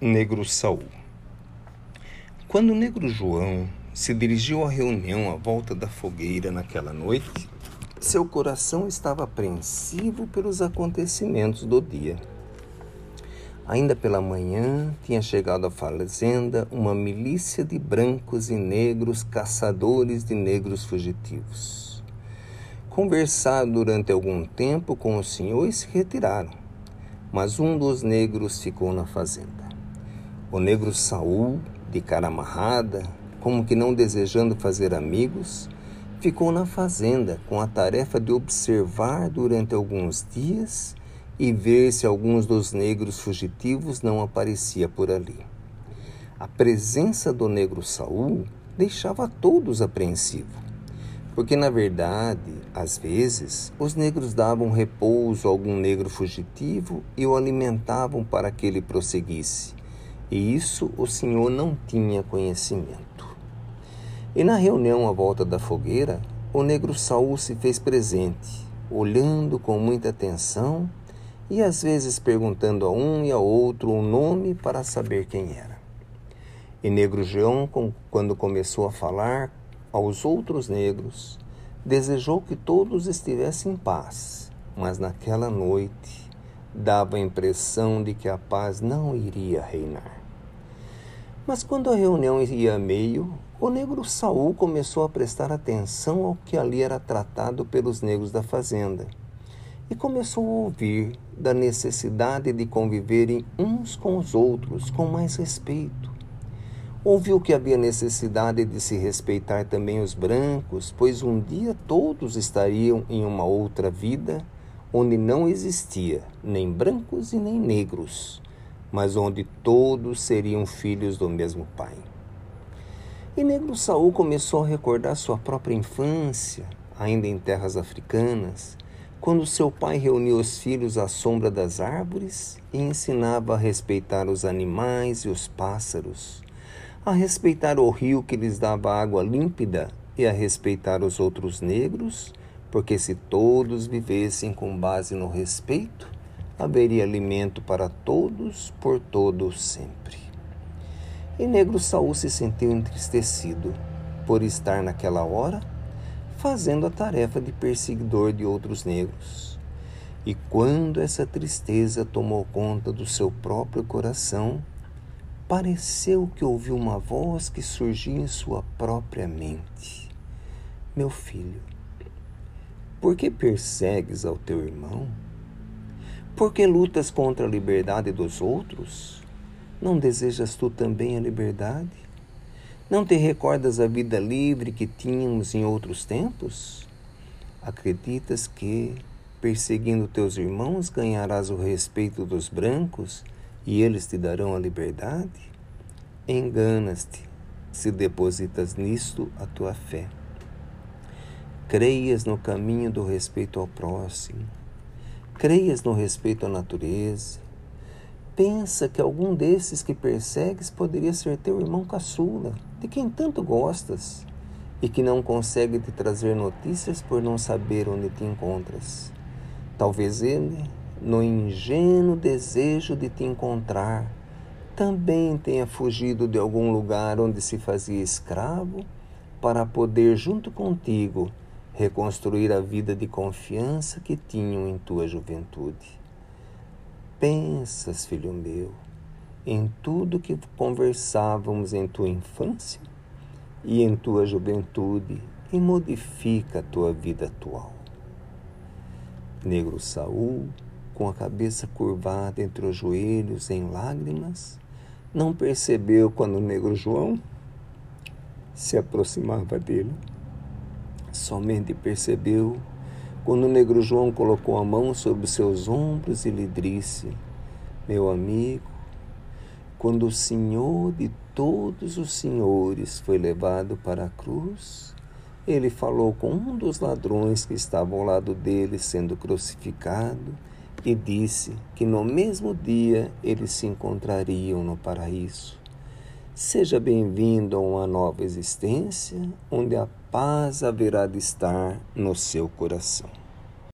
Negro Saul. Quando o negro João se dirigiu à reunião à volta da fogueira naquela noite, seu coração estava apreensivo pelos acontecimentos do dia. Ainda pela manhã tinha chegado à fazenda uma milícia de brancos e negros caçadores de negros fugitivos. Conversaram durante algum tempo com o senhor e se retiraram, mas um dos negros ficou na fazenda. O negro Saul, de cara amarrada, como que não desejando fazer amigos, ficou na fazenda com a tarefa de observar durante alguns dias e ver se alguns dos negros fugitivos não aparecia por ali. A presença do negro Saul deixava todos apreensivos, porque na verdade, às vezes, os negros davam repouso a algum negro fugitivo e o alimentavam para que ele prosseguisse e isso o senhor não tinha conhecimento. E na reunião à volta da fogueira, o negro Saul se fez presente, olhando com muita atenção e às vezes perguntando a um e a outro o um nome para saber quem era. E negro João, quando começou a falar aos outros negros, desejou que todos estivessem em paz, mas naquela noite dava a impressão de que a paz não iria reinar. Mas quando a reunião ia a meio, o negro Saul começou a prestar atenção ao que ali era tratado pelos negros da fazenda e começou a ouvir da necessidade de conviverem uns com os outros com mais respeito. Ouviu que havia necessidade de se respeitar também os brancos, pois um dia todos estariam em uma outra vida onde não existia nem brancos e nem negros mas onde todos seriam filhos do mesmo pai. E Negro Saul começou a recordar sua própria infância, ainda em terras africanas, quando seu pai reuniu os filhos à sombra das árvores e ensinava a respeitar os animais e os pássaros, a respeitar o rio que lhes dava água límpida e a respeitar os outros negros, porque se todos vivessem com base no respeito, haveria alimento para todos, por todos sempre. E Negro Saul se sentiu entristecido por estar naquela hora fazendo a tarefa de perseguidor de outros negros. E quando essa tristeza tomou conta do seu próprio coração, pareceu que ouviu uma voz que surgia em sua própria mente: Meu filho, por que persegues ao teu irmão? Por que lutas contra a liberdade dos outros? Não desejas tu também a liberdade? Não te recordas a vida livre que tínhamos em outros tempos? Acreditas que, perseguindo teus irmãos, ganharás o respeito dos brancos e eles te darão a liberdade? Enganas-te se depositas nisto a tua fé. Creias no caminho do respeito ao próximo Creias no respeito à natureza. Pensa que algum desses que persegues poderia ser teu irmão caçula, de quem tanto gostas, e que não consegue te trazer notícias por não saber onde te encontras. Talvez ele, no ingênuo desejo de te encontrar, também tenha fugido de algum lugar onde se fazia escravo para poder, junto contigo, reconstruir a vida de confiança que tinham em tua juventude. Pensas, filho meu, em tudo que conversávamos em tua infância e em tua juventude e modifica a tua vida atual. Negro Saul, com a cabeça curvada entre os joelhos em lágrimas, não percebeu quando o negro João se aproximava dele. Somente percebeu quando o negro João colocou a mão sobre seus ombros e lhe disse: Meu amigo, quando o Senhor de todos os senhores foi levado para a cruz, ele falou com um dos ladrões que estavam ao lado dele sendo crucificado e disse que no mesmo dia eles se encontrariam no paraíso. Seja bem-vindo a uma nova existência, onde a paz haverá de estar no seu coração.